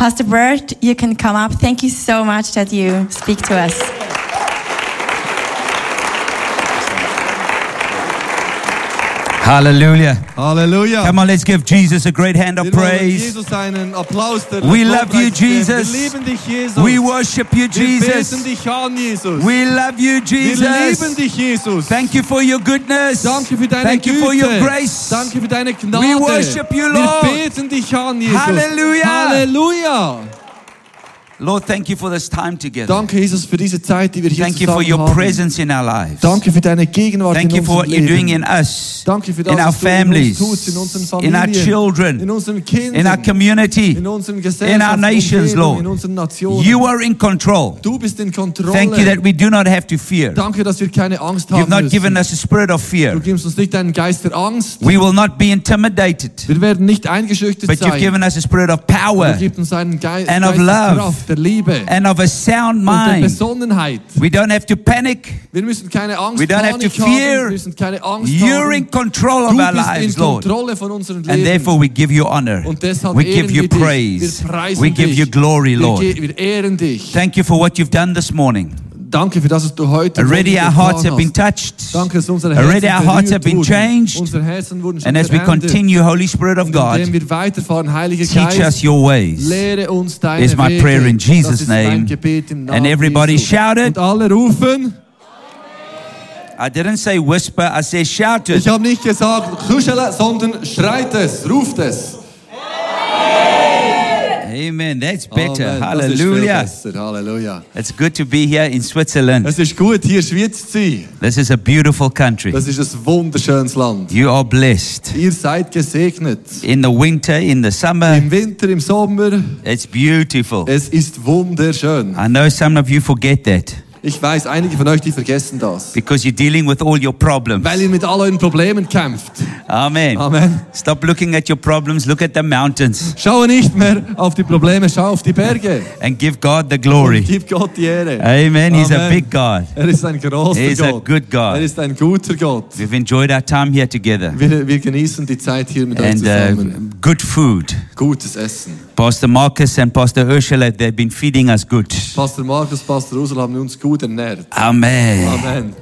Pastor Bert, you can come up. Thank you so much that you speak to us. Hallelujah. Halleluja. Come on, let's give Jesus a great hand of Wir wollen praise. Jesus einen Applaus der We love you, Lobpreis geben. Jesus. Wir lieben dich, Jesus. We worship you, Wir beten Jesus. dich an, Jesus. We love you, Wir lieben Jesus. dich, Jesus. Thank you for your goodness. Danke für deine Thank you Güte. for your grace. Danke für deine Gnade. We worship you, Lord. Wir beten Lord, thank you for this time together. Danke, Jesus, für diese Zeit, die wir hier Thank you for your haben. presence in our lives. Danke für deine Gegenwart Thank in you for what unserem you're doing Leben. in us, Danke für das, in our du in families, uns tust, in unseren in Familien, our children, in unseren Kindern, in our community, in unseren in our nations, in Lord. unseren Nationen. You are in control. du bist in Kontrolle. Thank you that we do not have to fear. Danke, dass wir er keine Angst You've haben not müssen. given us a spirit of Du fear. gibst uns nicht einen Geist der Angst. We will not be intimidated, Wir werden nicht eingeschüchtert but you've sein. given us a spirit of Du power gibst uns einen Geist, and of Geist der love Kraft, der Liebe and of a sound und der mind. Besonnenheit. We don't have to panic. Wir müssen keine Angst We don't have to fear. Wir müssen keine Angst You're haben. in control of Du our lives, Lord. And therefore we give you honor. Und deshalb We give you praise. Wir preisen We give dich. you glory, Lord. wir ehren dich. Thank you for what you've done this morning. Danke für das, was du heute Already our hearts have been touched. Danke, dass unsere Already our hearts have been changed. Unsere Herzen wurden And as we continue, Holy Spirit of God, wir weiterfahren, Heiliger teach Geist, us your ways. lehre uns deine is my prayer in Jesus' das ist mein name. Gebet im Namen And everybody shouted. Und alle rufen. I didn't say whisper, I said shout it. Ich habe nicht gesagt kuschele, sondern schreit es, ruft es. Amen. That's better. Amen. Das ist Hallelujah. It's good to be here in Switzerland. Es ist gut, hier in Schweiz zu sein. This is a beautiful country. Das ist ein wunderschönes Land. You are blessed. Ihr seid gesegnet. In the winter, in the summer, Im Winter, im Sommer, it's beautiful. es ist wunderschön. I know some of you forget that Ich weiß, einige von euch, die vergessen das. because you're dealing with all your problems. Weil ihr mit all euren Problemen kämpft. Amen. Amen. Stop looking at your problems, look at the mountains Schaue nicht mehr auf die Probleme, schau auf die Berge. and give God the Und glory. gib Gott die Ehre. Amen. He's a Amen. big God. Er ist ein großer He is a Gott. good God. Er ist ein guter Gott. We've enjoyed our time here together Wir, wir genießen die Zeit hier mit euch and uh, zusammen. good food. Gutes Essen. Pastor Marcus and Pastor Ursula, they've been feeding us good. Pastor Markus, Pastor Ursula haben uns gut Amen. Amen.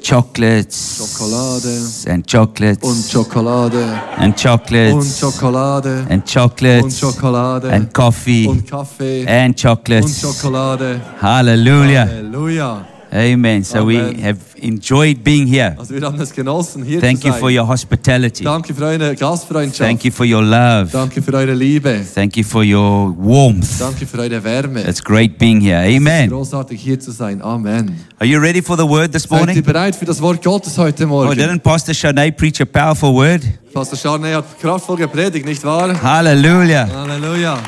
Chocolates Schokolade and chocolates und Schokolade and und chocolates Schokolade and und chocolates Schokolade and coffee und Kaffee and und chocolates. Schokolade. Hallelujah. Halleluja. Amen. So we have enjoyed being here. Also wir haben es genossen, hier Thank zu you sein. for your hospitality. Danke für eure Gastfreundschaft. Thank you for your love. Danke für eure Liebe. Thank you for your warmth. Danke für eure Wärme. It's great being here. Amen. großartig hier zu sein. Amen. Are you ready for the word this Seid ihr morning? bereit für das Wort Gottes heute Oh, Morgen? didn't Pastor Shanae preach a powerful word? Pastor Charney hat kraftvoll gepredigt, nicht wahr? Hallelujah. Halleluja.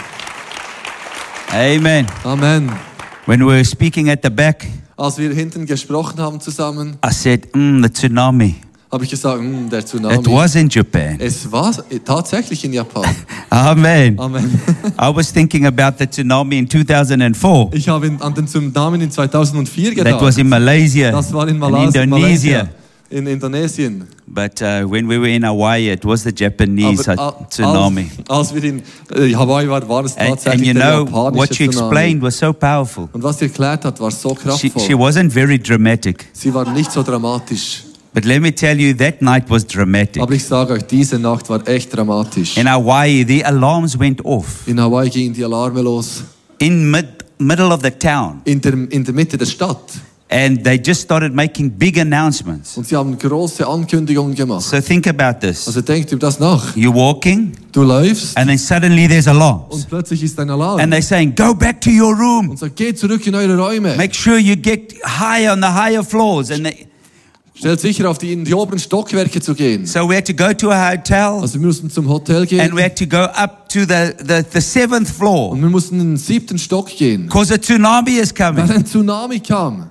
Amen. Amen. When we were speaking at the back, Als wir hinten gesprochen haben zusammen, I said, mm, the tsunami. habe ich gesagt, hm, der Tsunami. It was in Japan. Es war tatsächlich in Japan. Amen. Amen. I was thinking about the tsunami in 2004. Ich habe an den Tsunami in 2004 gedacht. That was in Malaysia das war in Malaysia. Indonesia. In Indonesien. But uh, when we were in Hawaii, it was the Japanese Aber, uh, tsunami. Als, als wir in äh, Hawaii waren, war es And, tatsächlich and you know, what she Tsunami. explained was so powerful. Und was sie erklärt hat, war so She, she wasn't very dramatic. Sie war nicht so dramatisch. But let me tell you, that night was dramatic. Aber ich sage euch, diese Nacht war echt dramatisch. In Hawaii, the alarms went off In Hawaii gingen die Alarme los. in mid, middle of the town. In der, in der Mitte der Stadt. And they just started making big announcements. Und sie haben große Ankündigungen gemacht. So think about this. Also denkt über das nach. You're walking, Du läufst and then suddenly there's alarms. und plötzlich ist ein Alarm. And they're saying, go back to your room. und sagt, geht zurück in eure Räume. Make sure you get high on the higher floors. And they, Stellt sicher auf die, in die oberen Stockwerke zu gehen. so we had to go to a hotel, Also wir mussten zum Hotel and gehen we had to go up to the, the, the seventh floor und wir mussten in den siebten Stock gehen. because a tsunami is Weil coming. ein Tsunami kam.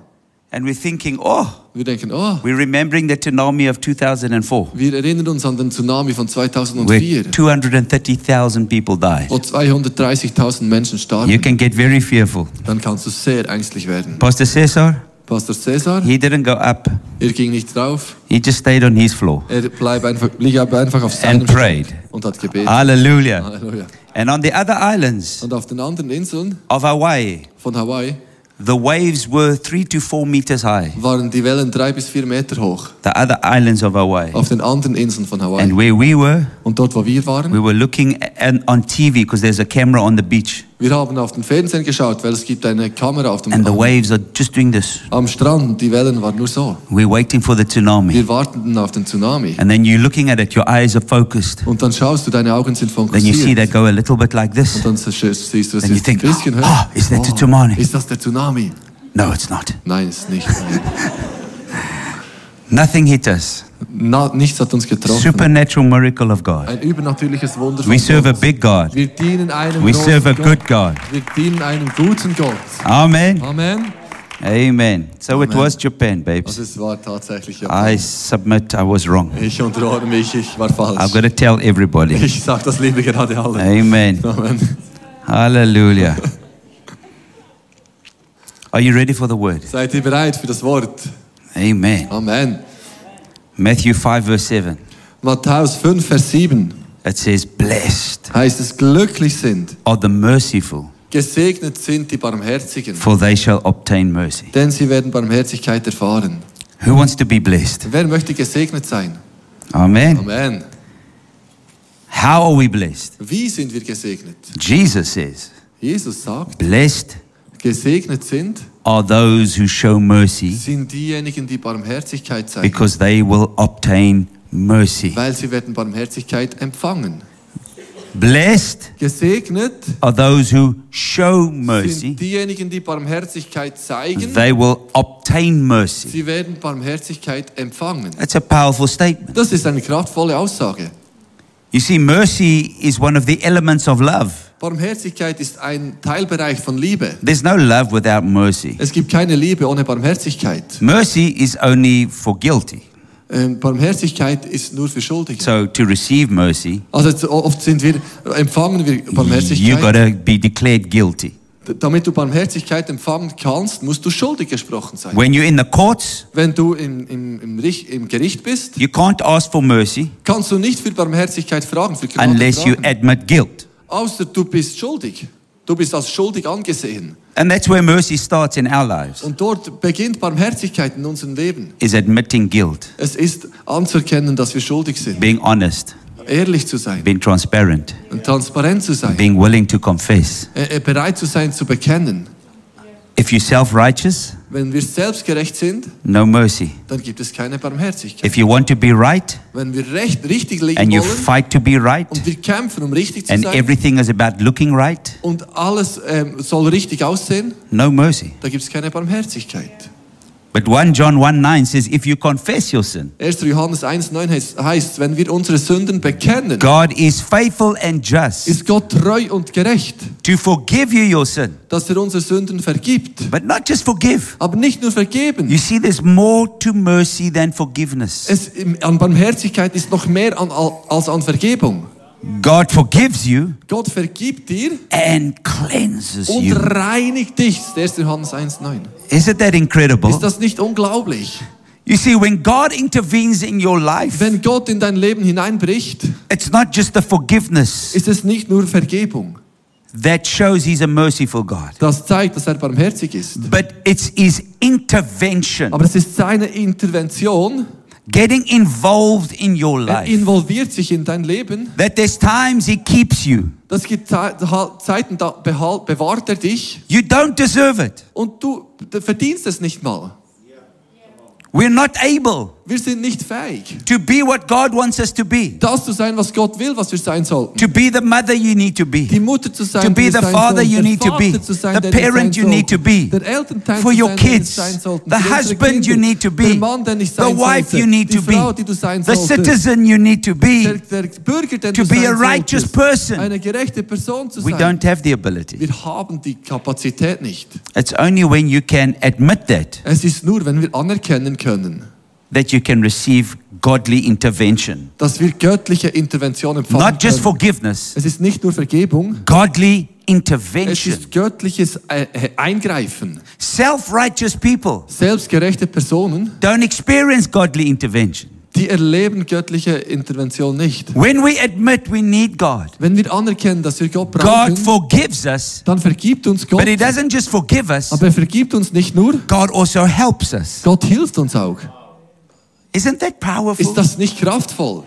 And we're thinking, oh, Wir denken, oh, we're remembering the tsunami of 2004, wir erinnern uns an den Tsunami von 2004, 230,000 people died. wo 230.000 Menschen You can get very fearful. Dann kannst du sehr ängstlich werden. Pastor Cesar, Pastor Cäsar, he didn't go up. er ging nicht drauf. He just stayed on his floor Er bleib einfach, blieb einfach auf seinem and prayed. Und hat gebetet. Hallelujah. Halleluja. And on the other islands Und auf den anderen Inseln of Hawaii, von Hawaii the waves were three to four meters high. waren die Wellen drei bis vier Meter hoch. The other islands of Hawaii. Auf den anderen Inseln von Hawaii. And where we were, Und dort, wo wir waren, we were looking at, on TV because there's a camera on the beach. Wir haben auf den Fernsehen geschaut, weil es gibt eine Kamera auf dem And the waves are just doing this. am Strand. Die Wellen waren nur so. We're waiting for the tsunami. Wir warteten auf den Tsunami. And then you're looking at it, your eyes are focused. Und dann schaust du, deine Augen sind Then you see fokussiert. they go a little bit like this. Und dann siehst du, es ist ein think, bisschen höher. "Ah, is that the Tsunami?" Ist das der Tsunami? No, it's not. Nein, ist nicht. Nothing hit us. Na, nichts hat uns getroffen. Supernatural miracle of God. Ein übernatürliches Wunder We serve a big God. Wir dienen einem We serve a Gott. good God. Wir dienen einem guten Gott. Amen. Amen. Amen. So it was Japan, babes. Also es war tatsächlich Japan. I submit I was wrong. Ich unterordne mich, ich war I've falsch. got to tell everybody. Ich sage das lieber gerade alle. Amen. Amen. Hallelujah. Are you ready for the word? Seid ihr bereit für das Wort? Amen. Amen. Matthew 5, verse 7. Matthäus 5, Vers 7 It says, Blessed heißt es, glücklich sind, are the merciful, gesegnet sind die Barmherzigen, for they shall obtain mercy. denn sie werden Barmherzigkeit erfahren. Who wants to be blessed? Wer möchte gesegnet sein? Amen. Amen. How are we blessed? Wie sind wir gesegnet? Jesus says, Jesus sagt, Blessed gesegnet sind, are those who show mercy, sind diejenigen, die Barmherzigkeit zeigen, because they will obtain mercy. weil sie werden Barmherzigkeit empfangen. Blessed Gesegnet are those who show mercy, sind diejenigen, die Barmherzigkeit zeigen, they will obtain mercy. sie werden Barmherzigkeit empfangen. That's a powerful statement. Das ist eine kraftvolle Aussage. You see, mercy is one of the elements of love. Barmherzigkeit ist ein Teilbereich von Liebe. There's no love without mercy. Es gibt keine Liebe ohne Barmherzigkeit. Mercy is only for guilty. Ähm, Barmherzigkeit ist nur für Schuldige. So to receive mercy, Also so oft sind wir, empfangen wir Barmherzigkeit. you got to be declared guilty. Damit du Barmherzigkeit empfangen kannst, musst du schuldig gesprochen sein. When you're in the courts, Wenn du im, im, im, im Gericht bist, you can't ask for mercy kannst du nicht für Barmherzigkeit fragen, für Gnade unless you fragen, admit guilt. außer du bist schuldig. Du bist als schuldig angesehen. And that's where mercy starts in our lives, Und dort beginnt Barmherzigkeit in unserem Leben. is admitting guilt, Es ist anzuerkennen, dass wir schuldig sind, being honest, ehrlich zu sein being transparent, und transparent zu sein, being willing to confess. äh, äh, bereit zu sein zu bekennen. If you're self-righteous, Wenn wir selbstgerecht sind, no mercy. dann gibt es keine Barmherzigkeit. If you want to be right Wenn wir recht, richtig liegen and you wollen fight to be right und wir kämpfen, um richtig zu and sein everything is about looking right, und alles ähm, soll richtig aussehen, no mercy. da gibt es keine Barmherzigkeit. But 1 John 1 9 says, if you confess your sin, 1. Johannes 1,9 heißt, heißt, wenn wir unsere Sünden bekennen, God is faithful and just ist Gott treu und gerecht, to forgive you your sin. dass er unsere Sünden vergibt. But not just forgive. Aber nicht nur vergeben. You see, there's more to mercy than forgiveness. Es, an Barmherzigkeit ist noch mehr an, als an Vergebung. God forgives you Gott vergibt dir and cleanses und you. reinigt dich. 1. Johannes 1,9. Isn't that incredible? Ist das nicht unglaublich? You see, when God intervenes in your life, Wenn Gott in dein Leben hineinbricht, it's not just the forgiveness ist es nicht nur Vergebung. that shows He's a merciful God, Das zeigt, dass er barmherzig ist. but it's His intervention, Aber es ist seine Intervention. Getting involved in your Er life. involviert sich in dein Leben. That there's times He keeps you. Das gibt Ze- Zeiten, da behal- bewahrt er dich You don't deserve it. und du verdienst es nicht mal. We're not able Wir sind nicht fähig, to be what God wants us to be. das zu sein, was Gott will, was wir sein sollten. To be the mother you need to be. Die Mutter zu sein, To be the father you need to be. Sein, The parent you need to be. Der Elternteil For your sein, kids. The husband you need to be. Der Mann, der ich The wife you need to be. sein The citizen you need to be. der Bürger, den To be sein a righteous person. Eine gerechte Person zu We don't have the ability. Wir haben die Kapazität nicht. It's only when you can admit that Es ist nur, wenn wir anerkennen können, that you can receive godly intervention. dass wir göttliche Intervention empfangen Not just forgiveness, Es ist nicht nur Vergebung, godly es intervention. ist göttliches äh, äh, Eingreifen. Self righteous people Selbstgerechte Personen don't experience godly intervention. Die erleben göttliche Intervention nicht. When we admit we need God, Wenn wir anerkennen, dass wir Gott God brauchen, forgives us, dann vergibt uns Gott. but He doesn't just forgive us, Aber er vergibt uns nicht nur, God also helps us. Gott hilft uns auch. Isn't that powerful? Ist das nicht kraftvoll?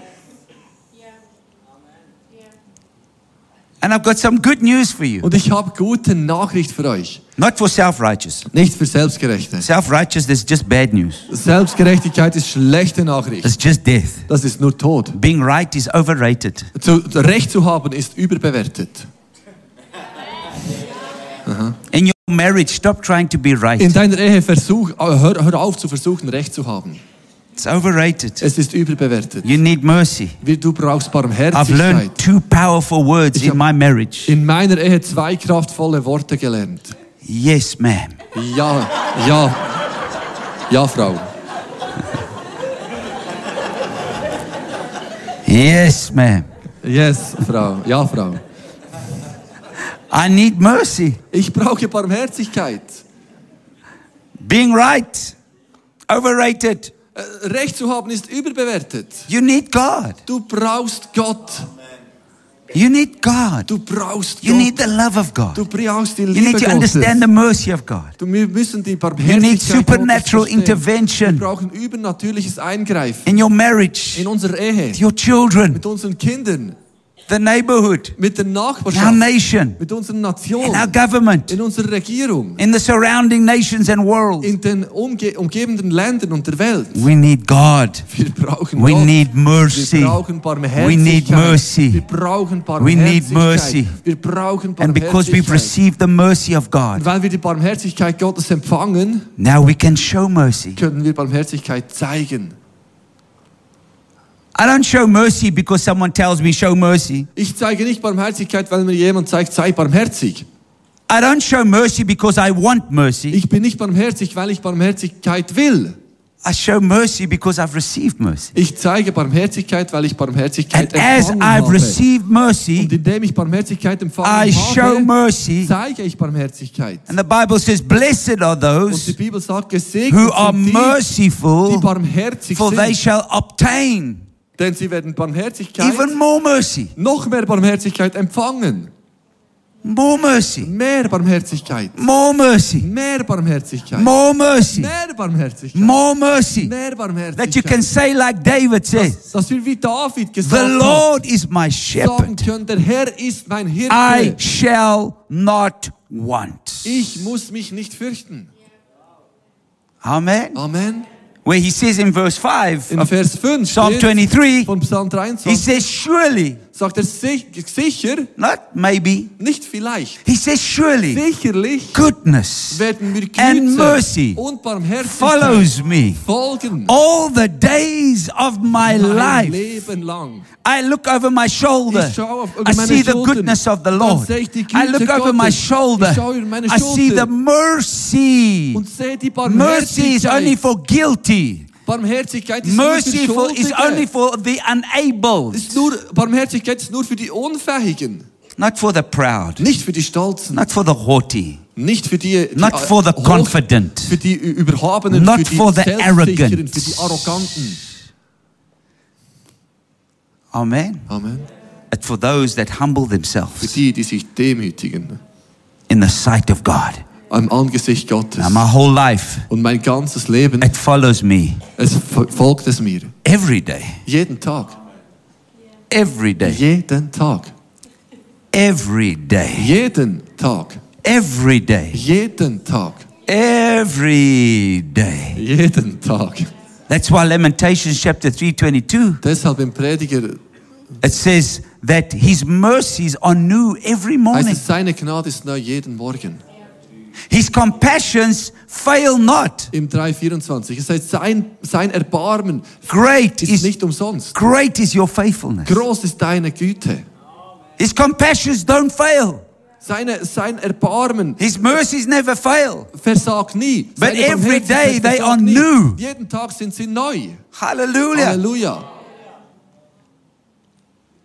And I've got some good news for you. Und ich habe gute Nachricht für euch. Not for self righteous. Nicht für Selbstgerechte. Self righteous is just bad news. Selbstgerechtigkeit ist schlechte Nachricht. It's just death. Das ist nur Tod. Being right is overrated. Zu, Recht zu haben ist überbewertet. In your marriage, stop trying to be right. In deiner Ehe versuch, äh, hör, hör auf zu versuchen, Recht zu haben. It's overrated. Es ist überbewertet. You need mercy. Du brauchst I've learned Barmherzigkeit. two powerful words Ich in my marriage. In meiner Ehe zwei kraftvolle Worte gelernt. Yes, ma'am. Ja, ja, ja, Frau. Yes, ma'am. Yes, Frau. Ja, Frau. I need mercy. Ich brauche Barmherzigkeit. Being right, overrated. Äh, Recht zu haben ist überbewertet. You need God. Du brauchst Gott. You need God. Du brauchst You Gott. need the love of Du God. brauchst die You Liebe need to Gottes. understand the mercy of God. Du, wir müssen die You Barmherzigkeit need supernatural intervention Wir brauchen übernatürliches Eingreifen in your marriage, in unserer Ehe, your children, mit unseren Kindern, the neighborhood, mit der in our Nachbarschaft, nation, mit unserer in our government, in unserer Regierung, in the surrounding nations and world. in den umge umgebenden Ländern und der Welt. We need God. Wir brauchen We Gott. need mercy. Wir brauchen Barmherzigkeit. We need mercy. Wir brauchen We need mercy. Wir brauchen And because we've received the mercy of Und God, weil wir die Barmherzigkeit Gottes empfangen, now we can show mercy. können wir Barmherzigkeit zeigen. I don't show mercy because someone tells me show mercy. Ich zeige nicht Barmherzigkeit, weil mir jemand zeigt, sei barmherzig. I don't show mercy because I want mercy. Ich bin nicht barmherzig, weil ich Barmherzigkeit will. I show mercy because I've received mercy. Ich zeige Barmherzigkeit, weil ich Barmherzigkeit And as empfangen I've habe. received mercy, Und indem ich Barmherzigkeit empfangen I show habe, mercy. zeige ich Barmherzigkeit. And the Bible says, Blessed are Und die those Bibel sagt, gesegnet who are sind die, merciful, barmherzig for they sind, shall obtain denn sie werden Barmherzigkeit, even more mercy. noch mehr Barmherzigkeit empfangen. More mercy. Mehr Barmherzigkeit. More mercy. Mehr Barmherzigkeit. More mercy. Mehr Barmherzigkeit. More mercy. Mehr That you Barmherzigkeit. can say, like David says, Dass wir wie David The gesagt haben, Lord is my sagen shepherd. können, der Herr ist mein I Hirte. shall not want. Ich muss mich nicht fürchten. Amen. Amen. Where he says in verse 5 In Vers 5 Psalm 23, von Psalm he says, Surely, sagt er sich, sicher, not maybe, nicht vielleicht, he says, Surely, sicherlich goodness and mercy follows me folgen. all the days of my life. I look over my shoulder. I see the goodness of the Lord. sehe ich die I look over my shoulder. Ich schaue über meine I see the mercy. Und sehe die Mercy is only for guilty. Barmherzigkeit ist nur für Merciful is only for the unabled, Ist nur, Barmherzigkeit ist nur für die Unfähigen, not for the proud, nicht für die Stolzen, not for the haughty, nicht für die, die not for the hoch- confident. für die Überhabenen, Not für die for the arrogant. für die Arroganten. Amen. Amen. But for those that humble Für themselves die, die sich demütigen in the sight of God. Am Angesicht Gottes. My whole life, Und mein ganzes Leben, it follows me es folgt es mir. every day, Jeden Tag. every day, Jeden Tag. every day, Jeden Tag. every day, Jeden Tag. every day. Jeden Tag. That's why Lamentations chapter 3:22 Deshalb im Prediger it says that his mercies are new every heißt morning. es, seine Gnade ist neu jeden Morgen. His compassions fail not. Im 3,24. Es heißt, sein, sein Erbarmen Great ist is nicht umsonst. great is your faithfulness. Groß ist deine Güte. His compassions don't fail. Seine, sein Erbarmen His mercies never fail. versagt nie. But Seine every day they are nie. new. Jeden Tag sind sie neu. Hallelujah. Halleluja.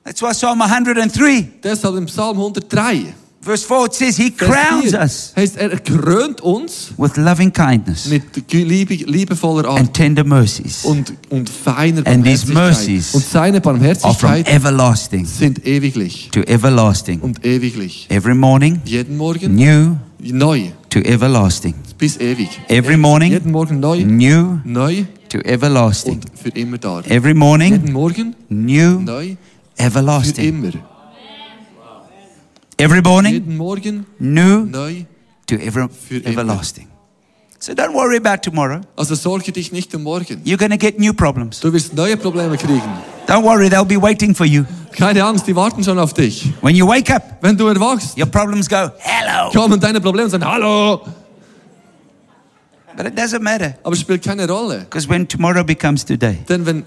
That's why Psalm 103 Deshalb im Psalm 103 Verse 4 it says, He crowns us heißt, er krönt uns with loving kindness mit liebe, liebevoller Art and tender mercies und, und feiner And Barmherzigkeit. mercies Und seine are from everlasting sind ewiglich to everlasting. und ewiglich. Every morning, Jeden Morgen new neu, to everlasting. bis ewig. Every morning, Jeden Morgen neu, new neu to everlasting. und für immer da. Every morning, Jeden Morgen new, neu, für everlasting. immer. Every morning, new neu. to ever, everlasting. So don't worry about tomorrow. Also sorge dich nicht um morgen. You're going to get new problems. Du wirst neue Probleme kriegen. Don't worry, they'll be waiting for you. Keine Angst, die warten schon auf dich. When you wake up, Wenn du erwachst, your problems go, hello. kommen deine Probleme sagen, hallo. But it doesn't matter Aber es spielt keine Rolle. because when tomorrow becomes today Denn wenn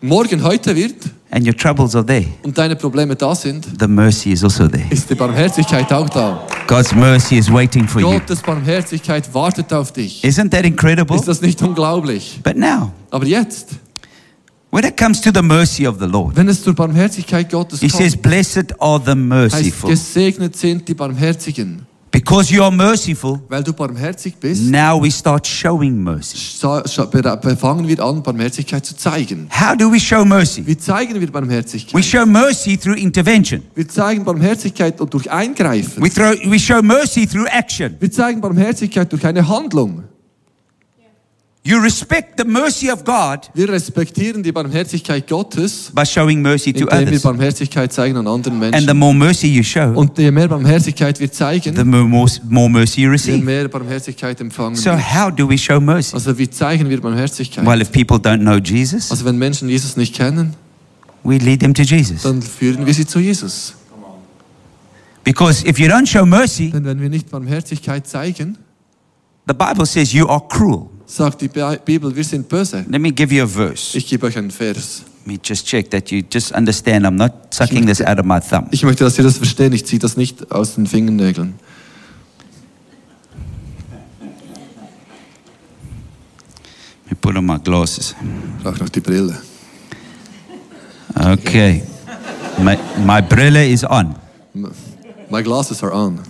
morgen heute wird and your troubles are there, und deine Probleme da sind, the mercy is also there. ist die Barmherzigkeit auch da. God's mercy is waiting for you. Gottes Barmherzigkeit wartet auf dich. Isn't that incredible? Ist das nicht unglaublich? But now, Aber jetzt, when it comes to the mercy of the Lord, wenn es zur Barmherzigkeit Gottes He says, Blessed are the heißt, merciful. gesegnet sind die Barmherzigen. Because you are merciful, Weil du barmherzig bist, now we start showing mercy. sa- scha- be- fangen wir an, Barmherzigkeit zu zeigen. How do we show mercy? Wie zeigen wir We show mercy through intervention. Wir zeigen Barmherzigkeit durch Eingreifen. We, throw, we show mercy through action. Wir zeigen Barmherzigkeit durch eine Handlung. You respect the mercy of God Wir respektieren die Barmherzigkeit Gottes, by showing mercy to indem wir others. Barmherzigkeit zeigen an anderen And the Menschen. more mercy you show, Und je mehr Barmherzigkeit wir the zeigen, more, more, more mercy you je receive. mehr Barmherzigkeit empfangen So, wir. how do we show mercy? Also wie zeigen wir Barmherzigkeit? Well, if people don't know Jesus, Also wenn Menschen Jesus nicht kennen, we lead them to Jesus. dann führen wir sie zu Jesus. Because if you don't show mercy, Denn wenn wir nicht Barmherzigkeit zeigen, the Bible says you are cruel. Sagt die Bi- Bibel, wir sind böse. Let me give you a verse. Ich gebe euch einen Vers. Let me just check that you just understand. I'm not sucking this out of my thumb. Ich möchte, dass ihr das verstehen. Ich ziehe das nicht aus den Fingernägeln. Let me put on my glasses. Ich brauche noch die Brille. Okay. My, my brille is on. My glasses are on.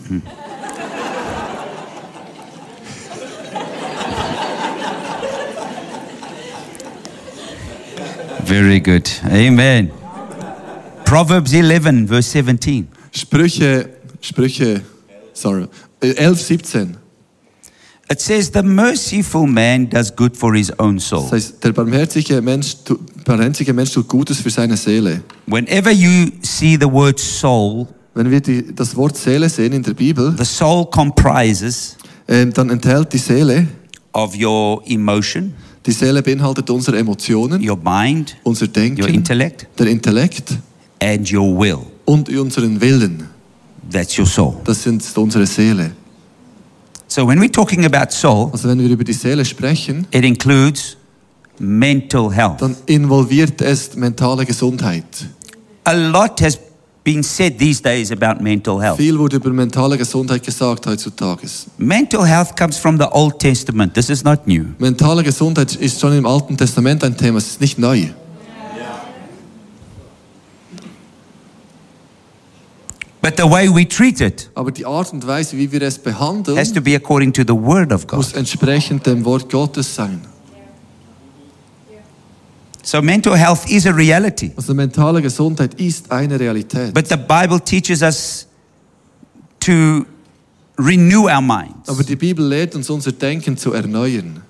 Very good. Amen. Proverbs 11, verse 17. Sprüche, Sprüche, sorry, äh, 11, 17. It says, The merciful man does good for his own soul. Das heißt, der barmherzige Mensch, barmherzige Mensch tut Gutes für seine Seele. Whenever you see the word soul, Wenn wir die, das Wort Seele sehen in der Bibel, the soul comprises ähm, dann enthält die Seele, of your emotion, die Seele beinhaltet unsere Emotionen, your mind, unser your Denken, intellect, der Intellekt and your will. und unseren Willen. That's your soul. Das sind unsere Seele. So when we're talking about soul, Also wenn wir über die Seele sprechen, it includes mental health. dann involviert es mentale Gesundheit. A lot has been said these days about mental health. Viel wurde über mentale Gesundheit gesagt heutzutage. Mental health comes from the Old Testament. This is not new. Mentale Gesundheit ist schon im Alten Testament ein Thema, es ist nicht neu. But the way we treat it Aber die Art und Weise, wie wir es behandeln, has to be according to the Word of God. muss entsprechend dem Wort Gottes sein. So mental health is a reality. Also mentale Gesundheit ist eine Realität. But the Bible teaches us to renew our minds. Aber die Bibel lehrt uns, unser Denken zu erneuern.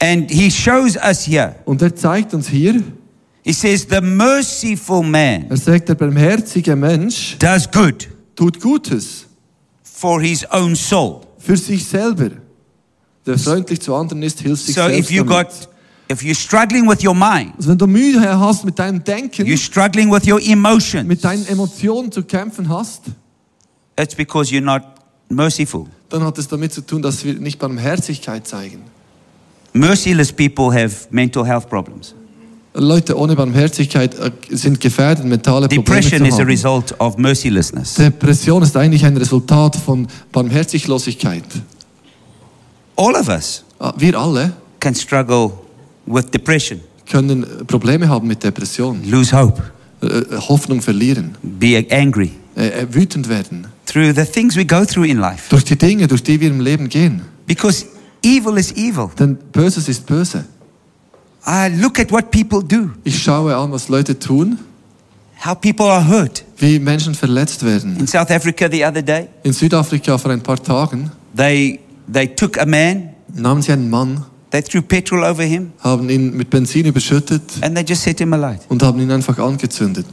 And he shows us here. Und er zeigt uns hier, He says, The merciful man er sagt, der barmherzige Mensch does good tut Gutes for his own soul. für sich selber. Der freundlich zu anderen ist, hilft sich So if selbst you damit. got if you're struggling with your mind, Also wenn du Mühe hast mit deinem Denken, you're struggling with your emotions, mit deinen Emotionen zu kämpfen hast, it's because you're not merciful. dann hat es damit zu tun, dass wir nicht Barmherzigkeit zeigen. Merciless people have mental health problems. Leute ohne Barmherzigkeit äh, sind gefährdet, mentale Probleme Depression zu is a haben. result of mercilessness. Depression ist eigentlich ein Resultat von Barmherziglosigkeit. All of us Ah, Wir alle can struggle with depression, können äh, Probleme haben mit Depression, lose hope, äh, äh, Hoffnung verlieren, be angry, wütend werden, through the things we go through in life. Durch die Dinge, durch die wir im Leben gehen. Because evil is evil. Denn Böses ist böse. I look at what people do, Ich schaue an, was Leute tun, how people are hurt. wie Menschen verletzt werden. In South Africa the other day, In Südafrika vor ein paar Tagen they, they took a man, nahmen sie einen Mann, they threw petrol over him, haben ihn mit Benzin überschüttet and they just set him alight. und haben ihn einfach angezündet.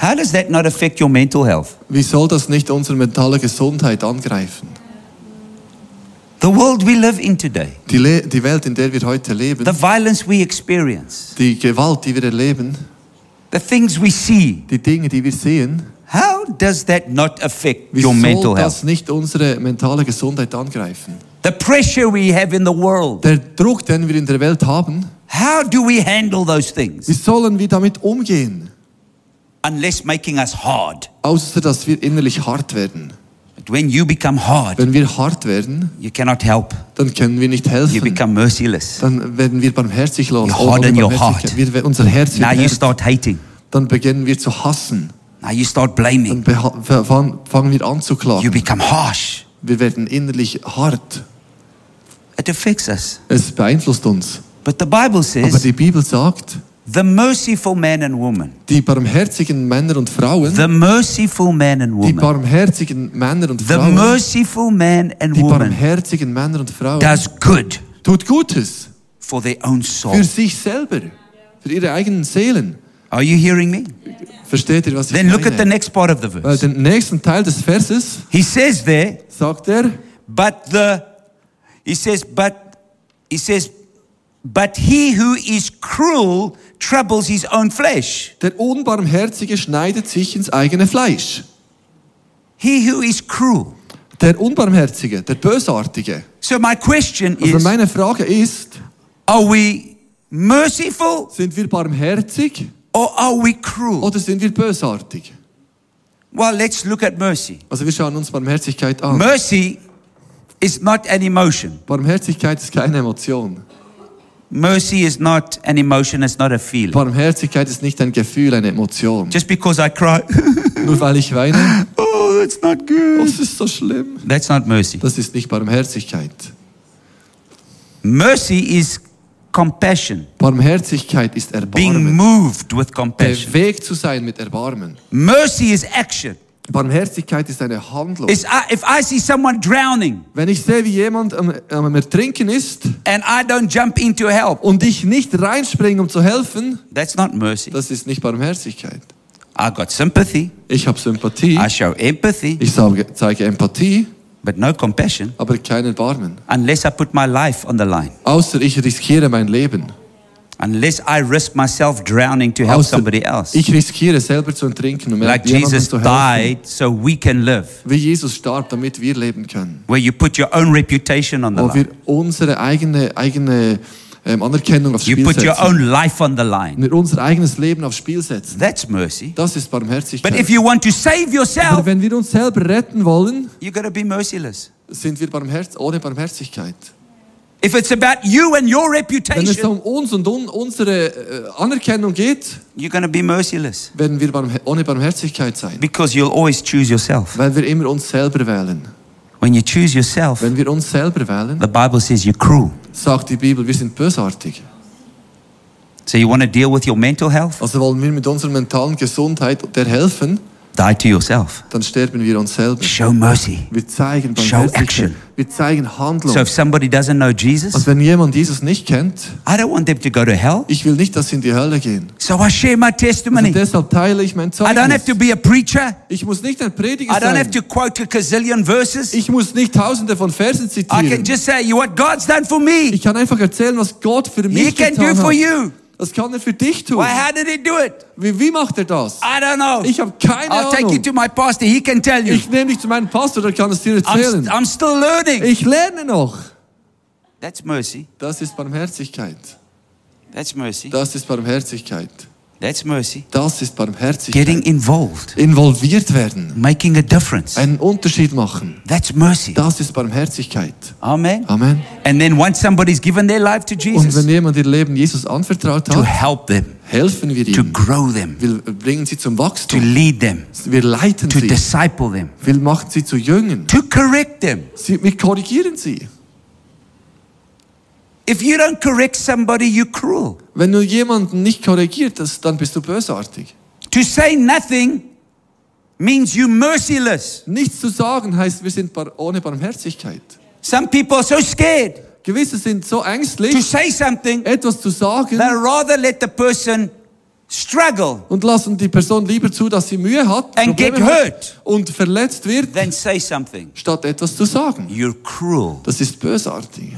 How does that not affect your mental health? Wie soll das nicht unsere mentale Gesundheit angreifen? The world we live in today, Die, Le die Welt, in der wir heute leben, the violence we experience, die Gewalt, die wir erleben, the things we see, die Dinge, die wir sehen, how does that not affect wie your mental soll health? das nicht unsere mentale Gesundheit angreifen? The pressure we have in the world, Der Druck, den wir in der Welt haben, how do we handle those wie things sollen wir damit umgehen? unless making us hard? Außer, dass wir innerlich hart werden. But when you become hard, Wenn wir hart werden, you cannot help. dann können wir nicht You helfen. become merciless. Dann werden wir barmherzig los. You harden your heart. Wir, unser Herz Now wird you start hating. Dann beginnen wir zu hassen. Now you start Dann blaming. fa- fangen wir an zu You klagen. become harsh. Wir werden innerlich hart. It affects us. Es beeinflusst uns. But the Bible Aber says die Bibel sagt, the merciful man and woman, die barmherzigen Männer und Frauen, the merciful man and die woman, barmherzigen Männer und the Frauen, merciful man and die barmherzigen Männer und Frauen, does good tut Gutes for their own soul. für sich selber, für ihre eigenen Seelen. Are you hearing me? Versteht ihr, was ich Then look at the meine? next part of the Weil verse. den nächsten Teil des Verses He says there, sagt er, but the, he says, but, he says, but he who is cruel troubles his own flesh. der Unbarmherzige schneidet sich ins eigene Fleisch. He who is cruel. Der Unbarmherzige, der Bösartige. So my question Also is, meine Frage ist, are we merciful sind wir barmherzig or are we cruel? oder sind wir bösartig? Well, let's look at mercy. Also wir schauen uns Barmherzigkeit an. Mercy is not an emotion. Barmherzigkeit ist keine Emotion. Mercy is not an emotion, it's not a feeling. Barmherzigkeit ist nicht ein Gefühl, eine Emotion. Just because I cry, Nur weil ich weine, oh, that's not good. es ist so schlimm. That's not mercy. Das ist nicht Barmherzigkeit. Mercy is compassion, Barmherzigkeit ist being Erbarmen. moved with compassion. Bewegt zu sein mit Erbarmen. Mercy is action. Barmherzigkeit ist eine Handlung. It's I, if I see someone drowning Wenn ich sehe, wie jemand am, am Ertrinken ist and I don't jump in to help, und ich nicht reinspringe, um zu helfen, that's not mercy. das ist nicht Barmherzigkeit. I got sympathy, Ich habe Sympathie, I show empathy, ich zeige Empathie, but no compassion aber kein Erbarmen. unless I put my life on the line. Außer ich riskiere mein Leben. Unless I risk myself drowning to help Außer somebody else. ich riskiere selber zu ertrinken, um Like Jesus zu helfen. died so we can live. Wie Jesus starb, damit wir leben können. Where you put your own reputation on the Wo line. wir unsere eigene, eigene ähm, Anerkennung aufs You Spiel put your setzen. own life on the line. Wir unser eigenes Leben aufs Spiel setzen. That's mercy. Das ist But Barmherzigkeit. if you want to save Aber yourself, wenn wir uns selber retten wollen, you be merciless. sind wir barmherz ohne Barmherzigkeit. If it's about you and your Wenn es reputation, um uns und um unsere äh, Anerkennung geht, you're to be merciless werden wir ohne Barmherzigkeit sein. because you'll always choose yourself. Weil wir immer uns selber wählen. When you choose yourself, Wenn wir uns selber wählen, the Bible says you're cruel. sagt die Bibel, wir sind bösartig. So you want to deal with your mental health? Also wollen wir mit unserer mentalen Gesundheit der helfen, Die to yourself. dann sterben wir uns selber. Show mercy. Wir zeigen Show action. Wir zeigen Handlung. So if somebody doesn't know Jesus, Also wenn jemand Jesus nicht kennt, I don't want them to go to hell. ich will nicht, dass sie in die Hölle gehen. So I share my Also testimony. deshalb teile ich mein I don't have Zeugnis. to be a preacher. Ich muss nicht ein Prediger I don't have sein. to quote a gazillion verses. Ich muss nicht tausende von Versen I zitieren. can just say what God's done for me. Ich kann einfach erzählen, was Gott für He mich can do getan for hat. you. Das kann er für dich tun. Well, how did he do it? Wie, wie macht er das? I don't know. Ich habe keine I'll take you Ahnung. to my pastor. He can tell you. Ich nehme dich zu meinem Pastor, der kann es dir I'm, erzählen. I'm still learning. Ich lerne noch. That's mercy. Das ist Barmherzigkeit. That's mercy. Das ist Barmherzigkeit. That's mercy. Das ist Barmherzigkeit. Getting involved, Involviert werden. making a difference. Einen Unterschied machen. That's mercy. Das ist Barmherzigkeit. Amen. Amen. And then once somebody's given their life to Und Jesus, wenn jemand ihr Leben Jesus anvertraut to hat, help them, helfen wir to ihm. grow them, Wir bringen sie zum to Wachstum. lead them, Wir leiten to sie. disciple them, Wir machen sie zu Jüngern. to correct them. Sie, wir korrigieren sie. If you don't correct somebody, you're cruel. Wenn du jemanden nicht korrigiert dann bist du bösartig. To say nothing means you're merciless. Nichts zu sagen heißt, wir sind ohne Barmherzigkeit. Some people are so scared Gewisse sind so to ängstlich, say something, etwas zu sagen they rather let the person struggle und lassen die Person lieber zu, dass sie Mühe hat And get Probleme hurt. und verletzt wird, than say something. statt etwas zu sagen. You're cruel. Das ist bösartig.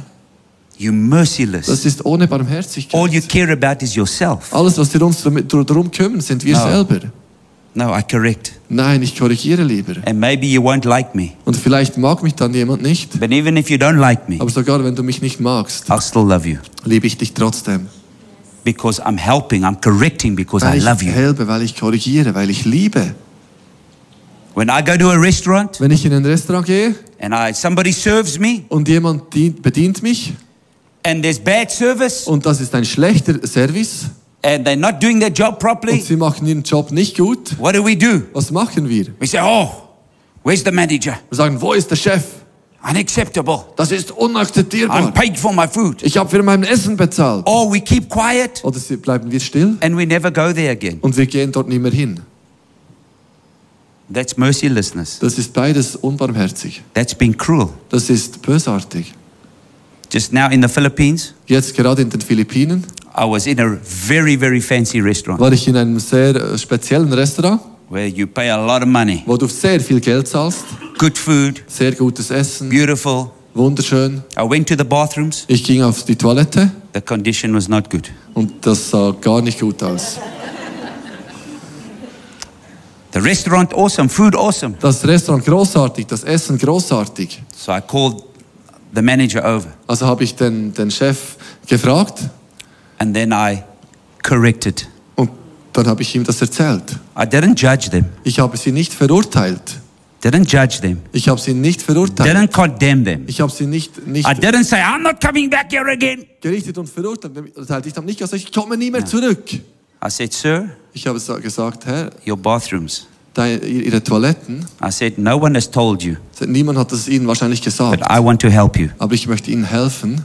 You're merciless. Das ist ohne Barmherzigkeit. All you care about is yourself. Alles, was wir uns darum kümmern, sind wir No. selber. No, I correct. Nein, ich korrigiere lieber. And maybe you won't like me. Und vielleicht mag mich dann jemand nicht, But even if you don't like me, aber sogar wenn du mich nicht magst, I'll still love you. liebe ich dich trotzdem. Because I'm helping, I'm correcting because I Weil ich love you. helfe, weil ich korrigiere, weil ich liebe. When I go to a restaurant Wenn ich in ein Restaurant gehe and I, somebody serves me und jemand dient, bedient mich and there's bad service und das ist ein schlechter Service and they're not doing their job und properly, sie machen ihren Job nicht gut, what do we do? was machen wir? We say, oh, where's the manager? Wir sagen, wo ist der Chef? Unacceptable. Das ist I'm unakzeptierbar. paid for my food. Ich habe für mein Essen bezahlt. Or we keep quiet Oder sie bleiben wir still and we never go there again. und wir gehen dort nicht mehr hin. That's mercilessness. Das ist beides unbarmherzig. That's being cruel. Das ist bösartig. Just now in the Philippines, Jetzt gerade in den Philippinen I was in a very, very fancy restaurant war ich in einem sehr äh, speziellen Restaurant, where you pay a lot of money. wo du sehr viel Geld zahlst, Good food, sehr gutes Essen, beautiful. wunderschön. I went to the bathrooms. Ich ging auf die Toilette The condition was not good. und das sah gar nicht gut aus. The restaurant awesome, food awesome. Das Restaurant großartig, das Essen großartig. So I called the manager over Also habe ich den, den Chef gefragt and then I corrected. und dann habe ich ihm das erzählt. I didn't judge them. Ich habe sie nicht verurteilt. Didn't judge them. Ich habe sie nicht verurteilt. Didn't condemn them. Ich habe sie nicht, nicht I didn't say, I'm not coming back here again. gerichtet und verurteilt. Ich habe nicht gesagt, ich komme nie mehr zurück. I said, Sir, Ich habe sa- gesagt, Herr, your bathrooms. Ihre Toiletten, I said, No one has told you, niemand hat es Ihnen wahrscheinlich but gesagt, I want to help you. aber ich möchte Ihnen helfen.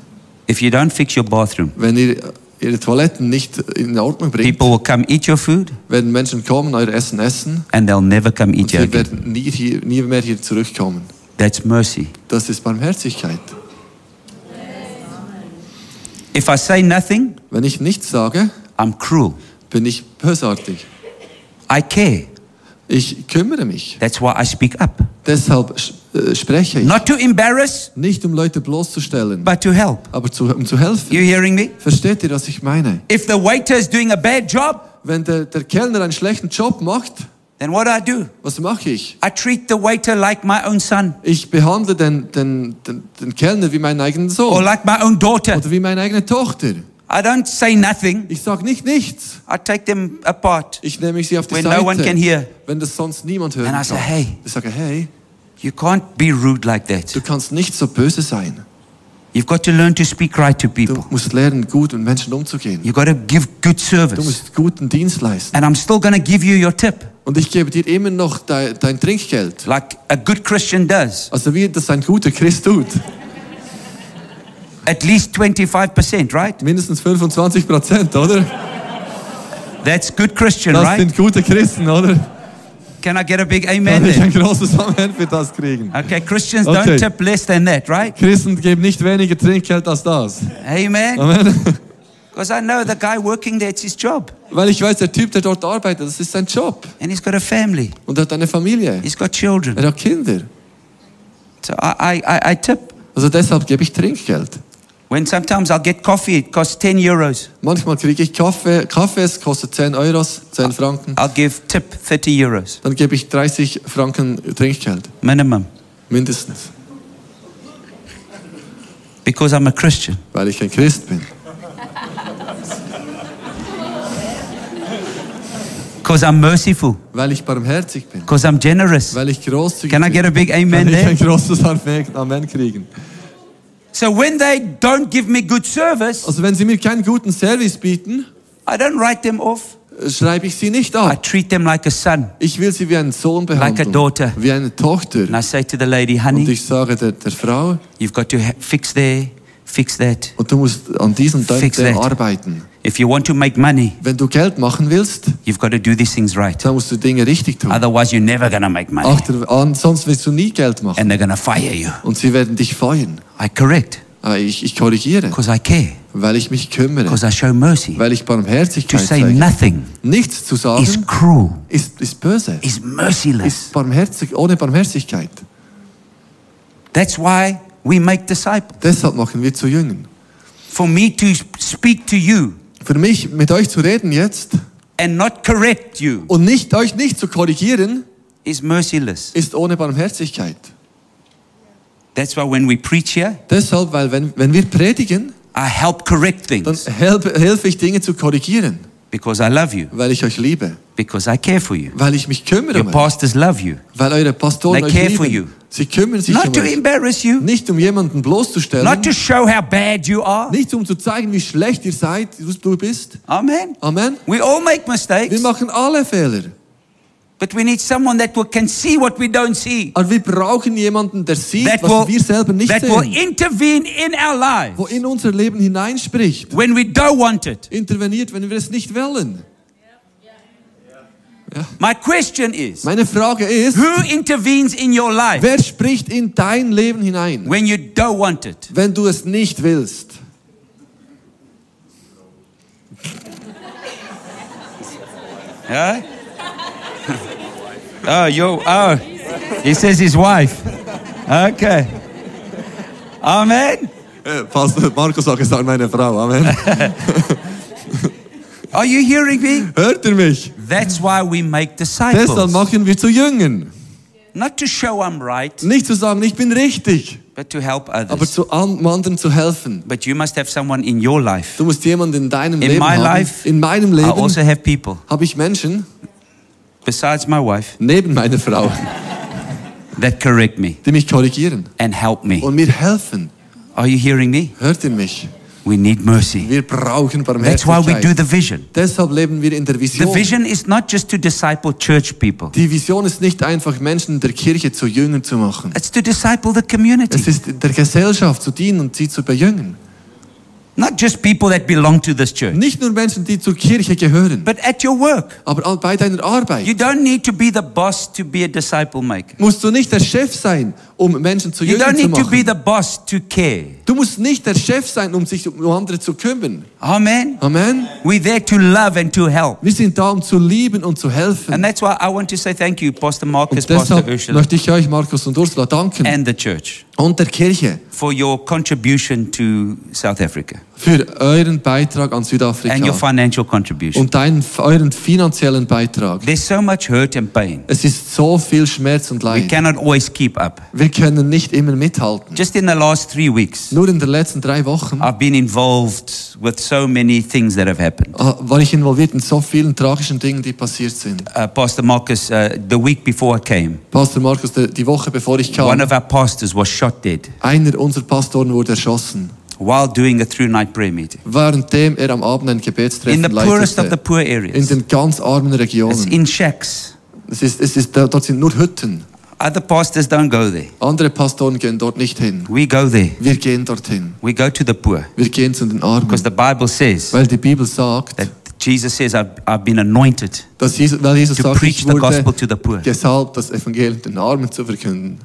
If you don't fix your bathroom, Wenn ihr Ihre Toiletten nicht in Ordnung bringt, people will come eat your food werden Menschen kommen, euer Essen essen and they'll never come eat und you sie again. werden nie, hier, nie mehr hier zurückkommen. That's mercy. Das ist Barmherzigkeit. If I say nothing, Wenn ich nichts sage, I'm cruel. bin ich bösartig. I care. Ich kümmere mich. That's why I speak up. Deshalb äh, spreche ich. Not to embarrass, Nicht um Leute bloßzustellen, but to help. aber zu, um zu helfen. You hearing me? Versteht ihr, was ich meine? If the waiter is doing a bad job, Wenn der, der Kellner einen schlechten Job macht, then what do I do? was mache ich? I treat the waiter like my own son Ich behandle den, den, den, den Kellner wie meinen eigenen or Sohn like my own daughter. oder wie meine eigene Tochter. I don't say nothing. Ich sage nicht nichts. I take them apart. Ich nehme sie auf die When Seite, no one can hear. wenn das sonst niemand hören And I kann. say, hey. Ich sage, hey, You can't be rude like that. du kannst nicht so böse sein. You've got to learn to speak right to Du people. musst lernen, gut mit Menschen umzugehen. You've got to give good Du service. musst guten Dienst leisten. And I'm still going to give you your tip, Und ich gebe dir immer noch dein, dein Trinkgeld. like a good Christian does. Also wie das ein guter Christ tut. At least 25%, right? Mindestens 25 Prozent, oder? That's good Christian, Das right? sind gute Christen, oder? Can I get a big Kann amen ich there? ein großes Amen für das kriegen? Okay, Christians Okay. don't tip less than that, right? Christen geben nicht weniger Trinkgeld als das. Amen. Amen. Because I know the guy working there, it's his job. Weil ich weiß, der Typ, der dort arbeitet, das ist sein Job. And he's got a family. Und er hat eine Familie. He's got children. Er hat Kinder. So I, I, I tip. Also deshalb gebe ich Trinkgeld. When sometimes I'll get coffee, it costs 10 euros. Manchmal kriege ich Kaffee, Kaffee, es kostet 10 Euros, 10 Franken. I'll give tip 30 euros Dann gebe ich 30 Franken Trinkgeld. minimum Mindestens. because I'm a Christian. Weil ich ein Christ bin. Because I'm merciful. Weil ich barmherzig bin. Because I'm generous. Weil ich großzügig Can I bin. get a big amen Kann ich ein großes Amen kriegen? So when they don't give me good service, Also wenn Sie mir keinen guten Service bieten, I don't write them off. schreibe ich Sie nicht I ab. treat them like a son. Ich will Sie wie einen Sohn behandeln. daughter. Wie eine Tochter. And I say to the lady, Und honey, ich sage der, der Frau, you've got to fix there, fix that. und du musst an diesem und dem that. arbeiten. If you want to make money, Wenn du Geld machen willst, you've got to do these things right. dann musst du Dinge richtig tun. Otherwise, you're never to make money. Achter, an, sonst wirst du nie Geld machen. And they're to fire you. Und sie werden dich feuern. I correct Ah, Ich, ich korrigiere, because I care, weil ich mich kümmere, because I show mercy. weil ich To Barmherzigkeit say zeige. nothing Nichts zu is sagen cruel, ist, ist böse, is merciless. ist barmherzig, ohne Barmherzigkeit. That's why we make disciples. Deshalb machen wir zu Jüngern. For me to speak to you Für mich, mit euch zu reden jetzt and not correct you und nicht, euch nicht zu korrigieren, is merciless. ist ohne Barmherzigkeit. That's why when we preach here, Deshalb, weil wenn, wenn wir predigen, I help correct dann things helfe, helfe ich Dinge zu korrigieren, because I love you, weil ich euch liebe, because I care for you. weil ich mich kümmere, Your pastors love you, weil eure Pastoren They euch care for you. lieben. Sie kümmern sich not um to euch. embarrass you, Nicht um jemanden bloßzustellen, not to show how bad you are. nicht um zu zeigen, wie schlecht ihr seid, du bist. Amen. Amen. We all make Wir mistakes, machen alle Fehler. but we need someone that will, can see what we don't see, Aber wir brauchen jemanden, der sieht, that was wir will, selber nicht that will sehen. intervene in our Wo lives in unser Leben hineinspricht. when we don't want it. Interveniert, wenn wir es nicht wollen. My question is, Meine Frage ist, who intervenes in your life wer spricht in dein Leben hinein, when you don't want it? wenn du es nicht willst? Huh? oh, yo, oh. He says his wife. Okay. Amen. Äh, Pastor Markus sagt, es sagt meine Frau. Amen. Are you hearing me? Hört ihr mich? That's why we make Deshalb disciples. machen wir zu Jüngern. Not to show I'm right, Nicht zu sagen, ich bin richtig, but to help aber others. zu an- anderen zu helfen. But you must have someone in your life. Du musst jemanden in deinem In Leben my haben. life, in meinem I Leben also have people habe ich Menschen besides my wife neben meiner Frau, that correct me die mich korrigieren and help me. und mir helfen. Are you hearing me? Hört ihr mich? We need mercy. Wir brauchen That's why we do Barmherzigkeit. the vision. Deshalb leben wir in der The Vision. vision is not just to disciple church people. Die Vision ist nicht einfach Menschen der Kirche zu Jüngern zu machen. It's to disciple the Es community. ist der Gesellschaft zu dienen und sie zu bejüngen. Not just people that belong to this church, Nicht nur Menschen, die zur Kirche gehören, but at your work. aber bei deiner You Arbeit. don't need to be the boss to be a disciple maker. Musst du nicht der Chef sein, um Menschen zu You don't Jüngern zu need to be machen. the boss to care. Du musst nicht der Chef sein, um sich um andere zu kümmern. Amen. Amen. We're there to love and to help. Wir sind da, um zu lieben und zu helfen. And that's why I want to say thank you, Pastor Marcus, Pastor Ursula, möchte ich euch, Markus und Ursula, danken and the church und der Kirche for your contribution to South Africa für euren Beitrag an and your Südafrika financial contribution. und deinen, euren finanziellen Beitrag. There's so much hurt and pain. Es ist so viel Schmerz und We Leid. cannot always keep up. Wir können nicht immer mithalten. Just in the last three weeks, Nur in den letzten drei Wochen I've been involved with so many things that have happened. ah, war ich involviert in so vielen tragischen Dingen, die passiert sind. Uh, Pastor Marcus, uh, the week before I came, Pastor Markus, die Woche bevor ich one kam, of our pastors was shot dead einer unserer Pastoren wurde erschossen, while doing a through night prayer meeting währenddem er am Abend ein in the poorest of the leitete. poor In areas. den ganz armen It's Regionen. in shacks. Es ist, es ist, dort sind nur Hütten. Other pastors don't go there. Andere Pastoren gehen dort nicht hin. We go there. Wir gehen dorthin. We go to the poor Wir gehen zu den Armen. because the Bible says Weil die Bibel sagt, that Jesus says, I've, I've been anointed dass Jesus, weil Jesus to sagt, preach ich the gospel to the poor. gesalbt, das Evangelium den Armen zu verkünden.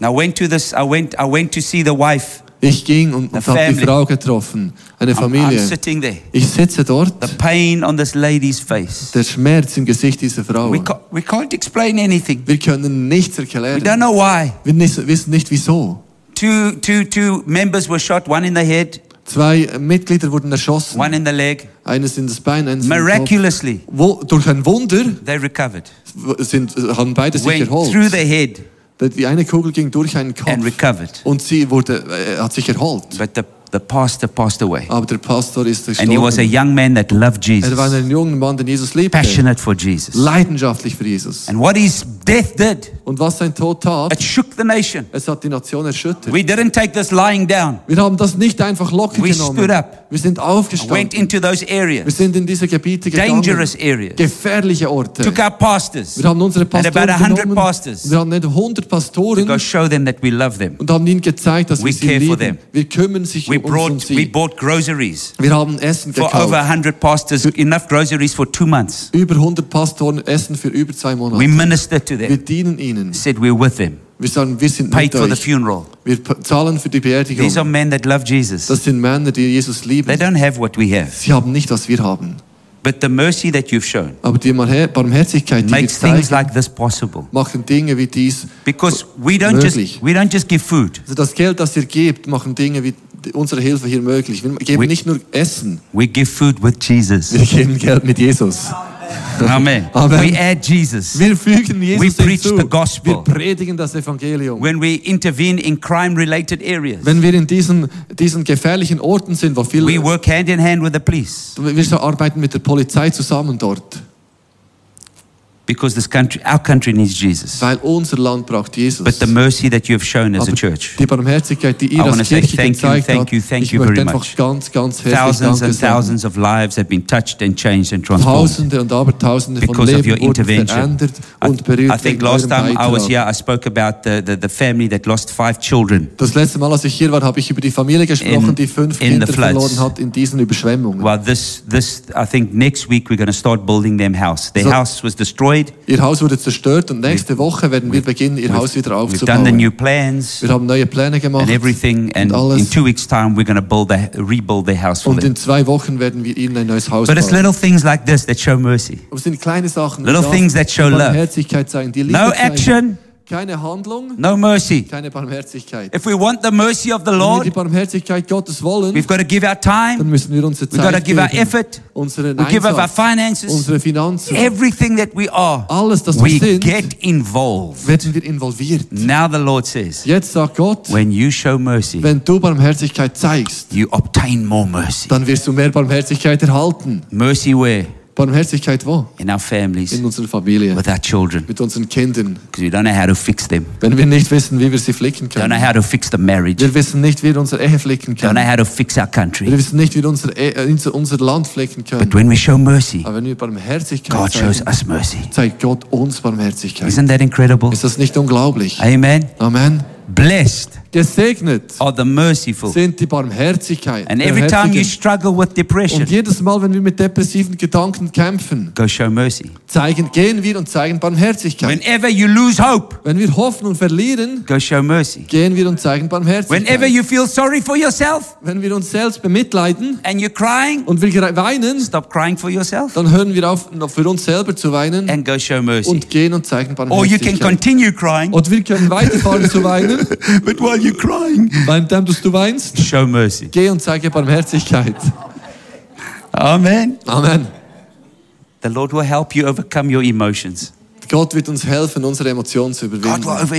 And I went to this, I went, I went to see the wife. Ich ging und, habe die. Frau getroffen, eine Familie. sitting there. Ich sitze dort, The pain on this lady's face. der Schmerz im Gesicht dieser Frau. We, ca- we can't explain anything. Wir können nichts We don't erklären. know why. Wir nis- wissen nicht wieso. Two, two, two members were shot, one in the head, Zwei Mitglieder wurden erschossen. one in the leg. Eines in das Bein, eines in den Kopf. Miraculously, Wo, durch ein Wunder they recovered. sind, haben beide sich Went erholt. through the head Die eine Kugel ging durch einen Kopf and recovered. und sie wurde, äh, hat sich erholt. But the, the pastor passed away. Aber der Pastor ist And he was a gestorben. young man that loved Er war Jesus, ein junger Mann, der Jesus liebte. passionate for Jesus. Leidenschaftlich für Jesus. And what his death did, Und was sein Tod tat, it shook the nation. es hat die Nation erschüttert. We didn't take this lying down. Wir haben das nicht einfach locker We genommen. stood up. Wir sind Went aufgestanden. into those Wir areas, sind in diese Gebiete gegangen. dangerous areas, Gefährliche Orte. took our pastors Wir haben unsere and about Pastoren a hundred genommen. pastors wir haben nicht 100 to Pastoren go show them that we love them. und haben ihnen gezeigt, dass We wir sie care for lieben. them. Wir kümmern sich We um uns um brought, we sie. bought groceries Wir haben Essen for over gekauft. 100 pastors, enough groceries for two months. Über 100 Pastoren essen für über zwei We Monate. ministered to Wir them, dienen ihnen. said we're with them, Wir sagen, wir sind paid mit for the euch. funeral. Wir zahlen für die Beerdigung. These are men that love Jesus. Das sind Männer, die Jesus They lieben. don't have what we have. Sie haben nicht, was wir haben. But the mercy that you've shown Aber die Barmher- Barmherzigkeit, die wir makes things zeigen, like this possible. machen Dinge wie dies. Because we don't just Möglich. we don't just give food. Also das Geld, das ihr gebt, machen Dinge wie unsere Hilfe hier möglich. Wir geben We- nicht nur Essen, We give food with Jesus. wir geben Geld mit Jesus. Amen. Amen. We add Jesus. Wir fügen Jesus We preach hinzu. the gospel. Wir predigen das Evangelium. When we intervene in crime-related areas, Wenn wir in diesen, diesen gefährlichen Orten sind, wo viel, we work hand in hand with the police wir arbeiten mit der Polizei zusammen dort, because this country, our country needs Jesus. weil unser Land braucht Jesus. But the mercy that you have shown as a church, die Barmherzigkeit, die I ihr als say Kirche thank you, gezeigt thank habt, you, thank ich you möchte very einfach much. ganz, ganz herzlich thousands and thousands of lives have been touched and changed and transformed Tausende und Abertausende von because of your Leben wurden intervention. verändert I, und berührt I think last time I was here, I spoke about the, the, the family that lost five children. Das letzte Mal, als ich hier war, habe ich über die Familie gesprochen, In- die fünf in Kinder verloren hat in diesen Überschwemmungen. Well, this, this, I think next week we're going to start building them house. Their house was destroyed. Ihr Haus wurde zerstört und nächste Woche werden wir beginnen, ihr Haus wieder We've done the aufzubauen. new plans Wir haben neue Pläne gemacht and everything, and und in two weeks' time we're going to build the, rebuild their house for und them. in zwei Wochen werden wir ihnen ein neues Haus But it's bauen. little things like this that show mercy. Aber es sind kleine Sachen, Little things that show love. Barmherzigkeit zeigen, die Liebe No zeigen. Keine Handlung, no mercy. keine Barmherzigkeit. If we want the mercy of the Wenn wir die Lord, Barmherzigkeit Gottes wollen, we've got to give our dann time, müssen wir unsere we've got to Zeit give our effort, unseren we give up our finances, unsere Finanzen. everything that we are. Alles, das We wir sind, get involved. werden wir involviert. Now the Lord says, Jetzt sagt Gott, when you show mercy, wenn du Barmherzigkeit zeigst, you obtain more mercy. dann wirst du mehr Barmherzigkeit erhalten. Mercy where? Barmherzigkeit wo? In our families, In unserer Familie, with our children, mit unseren Kindern. because we don't know how to fix them. Wenn wir nicht wissen, wie wir sie flicken Don't know können. how to fix the marriage. Wir wissen nicht, wie wir unsere Ehe flicken Don't know können. how to fix our Wir country. wissen nicht, wie wir unser, äh, unser- unser Land flicken können. But when we show mercy, Aber wenn wir Barmherzigkeit God shows zeigen, us mercy. zeigt Gott uns Barmherzigkeit. Isn't that incredible? Ist das nicht unglaublich? Amen. Amen. Blessed Gesegnet are the merciful. sind die Barmherzigkeit. And every time you struggle with depression, Und jedes Mal, wenn wir mit depressiven Gedanken kämpfen, go show mercy. zeigen, gehen wir und zeigen Barmherzigkeit. Whenever you lose hope, Wenn wir Hoffnung verlieren, go show mercy. gehen wir und zeigen Barmherzigkeit. Whenever you feel sorry for yourself Wenn wir uns selbst bemitleiden and you're crying, und wir weinen, stop crying for yourself dann hören wir auf, noch für uns selber zu weinen and go show mercy. und gehen und zeigen Or you can Barmherzigkeit. continue crying, Und wir können weiterfahren zu weinen, but while you're crying, währenddem dass du weinst, show mercy. geh und zeige Barmherzigkeit. Amen. Amen. The Lord will help you overcome your emotions. Gott wird uns helfen, unsere Emotionen zu God überwinden. will over,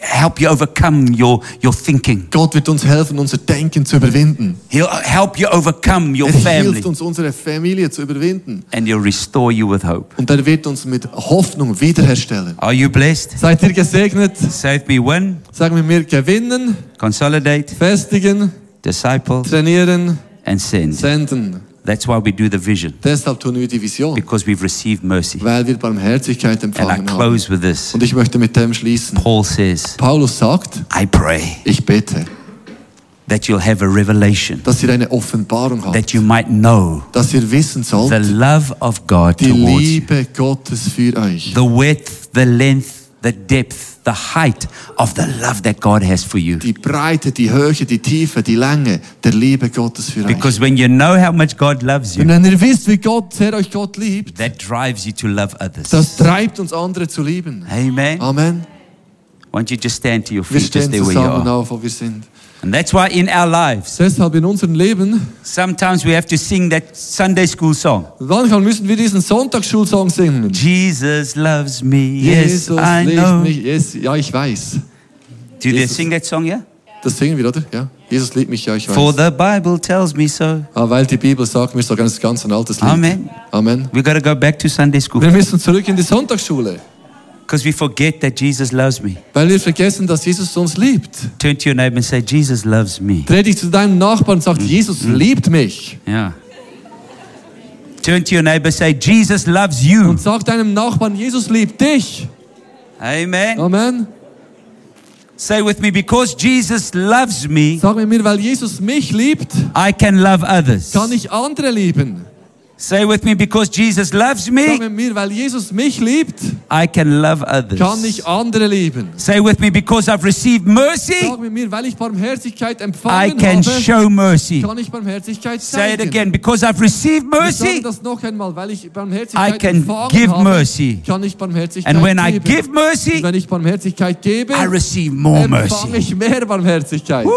help you overcome your, your thinking. Gott wird uns helfen, unser Denken zu überwinden. He'll help you overcome your Er family. hilft uns, unsere Familie zu überwinden. And he'll restore you with hope. Und er wird uns mit Hoffnung wiederherstellen. Are you blessed? Seid ihr gesegnet? With me win, Sagen wir mir gewinnen, consolidate, festigen, disciple, trainieren, and send. senden. That's why we do the vision. Deshalb tun wir die Vision, Because we've received mercy. weil wir Barmherzigkeit And I empfangen haben. close with this. Und ich möchte mit dem schließen. Paul says, Paulus sagt, I pray ich bete, that you'll have a revelation, dass ihr eine Offenbarung habt, that you might know dass ihr wissen the sollt, love of God die towards you. Liebe Gottes für euch. The width, the length, the depth, the height of the love that God has for you. Die Breite, die Höhe, die Tiefe, die Länge der Liebe Gottes für euch. Because when you know how much God loves Und you, wenn ihr wisst, wie Gott, sehr euch Gott liebt, that drives you to love others. das treibt uns andere zu lieben. Amen. Amen. Why don't you just stand to your feet just there where you are? auf, wo wir sind. And that's why in our lives, Deshalb in unserem Leben, sometimes we have to sing that Sunday school song. manchmal müssen wir diesen Sonntagsschulsong singen. Jesus loves me, yes, Jesus I know. mich. Yes, ja, ich weiß. Do they sing that song, yeah? Das singen wir, oder? Ja. Jesus liebt mich, ja, ich For weiß. the Bible tells me so. Aber weil die Bibel sagt mir so ganz, ganz ein altes Lied. Amen. Amen. We got to go back to Sunday school Wir müssen zurück in die Sonntagsschule, because we forget that Jesus loves me. weil wir vergessen, dass Jesus uns liebt. Turn to your neighbor and say, Jesus loves me. Dreh dich zu deinem Nachbarn und sag, Jesus liebt mich. Yeah. Turn to your neighbor, say, Jesus loves you. Und sag deinem Nachbarn, Jesus liebt dich. Amen. Amen. Say with me, because Jesus loves me, Sag mit mir, weil Jesus mich liebt, I can love others. kann ich andere lieben. Say with me, because Jesus loves me. Sag mit mir, weil Jesus mich liebt, I can love others. kann ich andere lieben. Say with me, because I've received mercy, Sag mit mir, weil ich Barmherzigkeit empfangen I can habe, show mercy. kann ich Barmherzigkeit zeigen. Say it again, because I've received mercy, das noch einmal, weil ich Barmherzigkeit I can empfangen give habe, mercy. kann ich Barmherzigkeit and when I give mercy, Und wenn ich Barmherzigkeit gebe, I receive more empfange mercy. ich mehr Barmherzigkeit. Woo!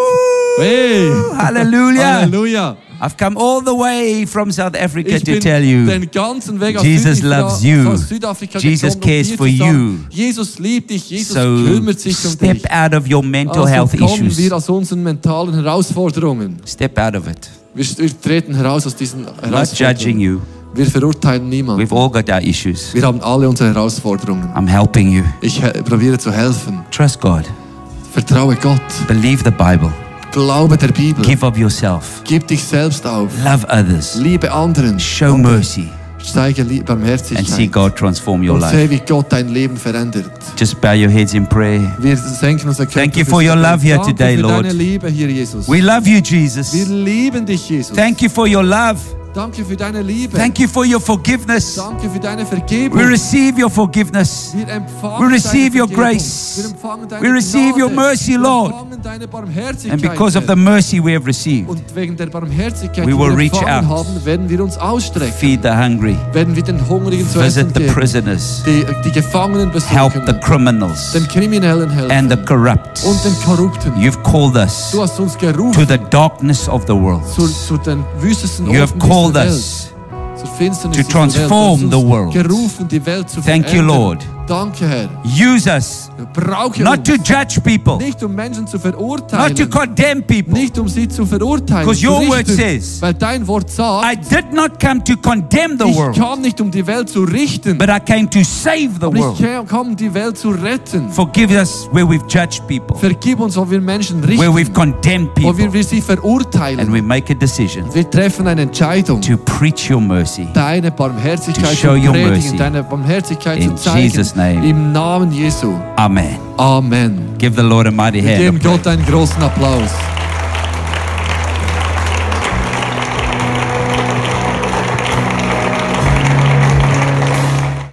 Hey. Hallelujah. Halleluja. I've come all the way from South Africa Ich to tell you, den ganzen Weg aus, Jesus loves you. Jesus um cares for you. Jesus liebt dich, Jesus so kümmert sich um step dich. out of your mental Also health issues. wir aus unseren mentalen Herausforderungen. Step out of it. Wir, wir treten heraus aus diesen Not judging you. Wir verurteilen niemanden. We've all got our issues. Wir haben alle unsere Herausforderungen. I'm helping you. Ich probiere zu helfen. Trust God. Vertraue Gott. Believe the Bible. Glaube der Bibel. Give of yourself. Gib dich selbst auf. Love others. Liebe anderen. Show mercy. Zeige Lie- And see God transform your life. sehe, wie Gott dein Leben verändert. Just bow your heads in prayer. Wir senken unser Köpfe Thank you for your love here today, Lord. deine Liebe hier, Jesus. We love you, Wir lieben dich, Jesus. Thank you for your love. Danke für deine Liebe. Thank you for your forgiveness. Danke für deine Vergebung. We receive your forgiveness. Wir empfangen We receive deine your grace. Wir empfangen deine We receive Gnade. your mercy, Wir Lord. empfangen deine Barmherzigkeit. And because of the mercy we have received, Und wegen der Barmherzigkeit, We die will wir reach out. haben, werden wir uns ausstrecken. feed the hungry, Werden wir den Hungrigen zu essen visit the geben. prisoners, Die, die Gefangenen help the criminals den Kriminellen helfen. and the corrupt. und den Korrupten. You've called us Du hast uns to the darkness of the world. zu, zu den wüstesten You have Orten called us to transform the world. Thank you, Lord. Danke, Herr. Use us not to judge people, Nicht um Menschen zu not to verurteilen. condemn people. Nicht um sie zu verurteilen. Because your word says, weil dein Wort sagt, I did not come to condemn the ich world, kam nicht um die Welt zu richten, but I came to save the aber ich world. kam- um die Welt zu retten. Forgive us where we've judged people, Vergib uns, wo wir Menschen where richten, we've condemned wo wir, people, wir sie and verurteilen. we make a decision Wir treffen eine Entscheidung, to preach your mercy. deine Barmherzigkeit To show zu your predigen, mercy. deine Barmherzigkeit In zu zeigen. Jesus' name. Im Namen Jesu. Amen. Amen. Give the Lord a mighty Wir hand. geben praise. Gott einen großen Applaus.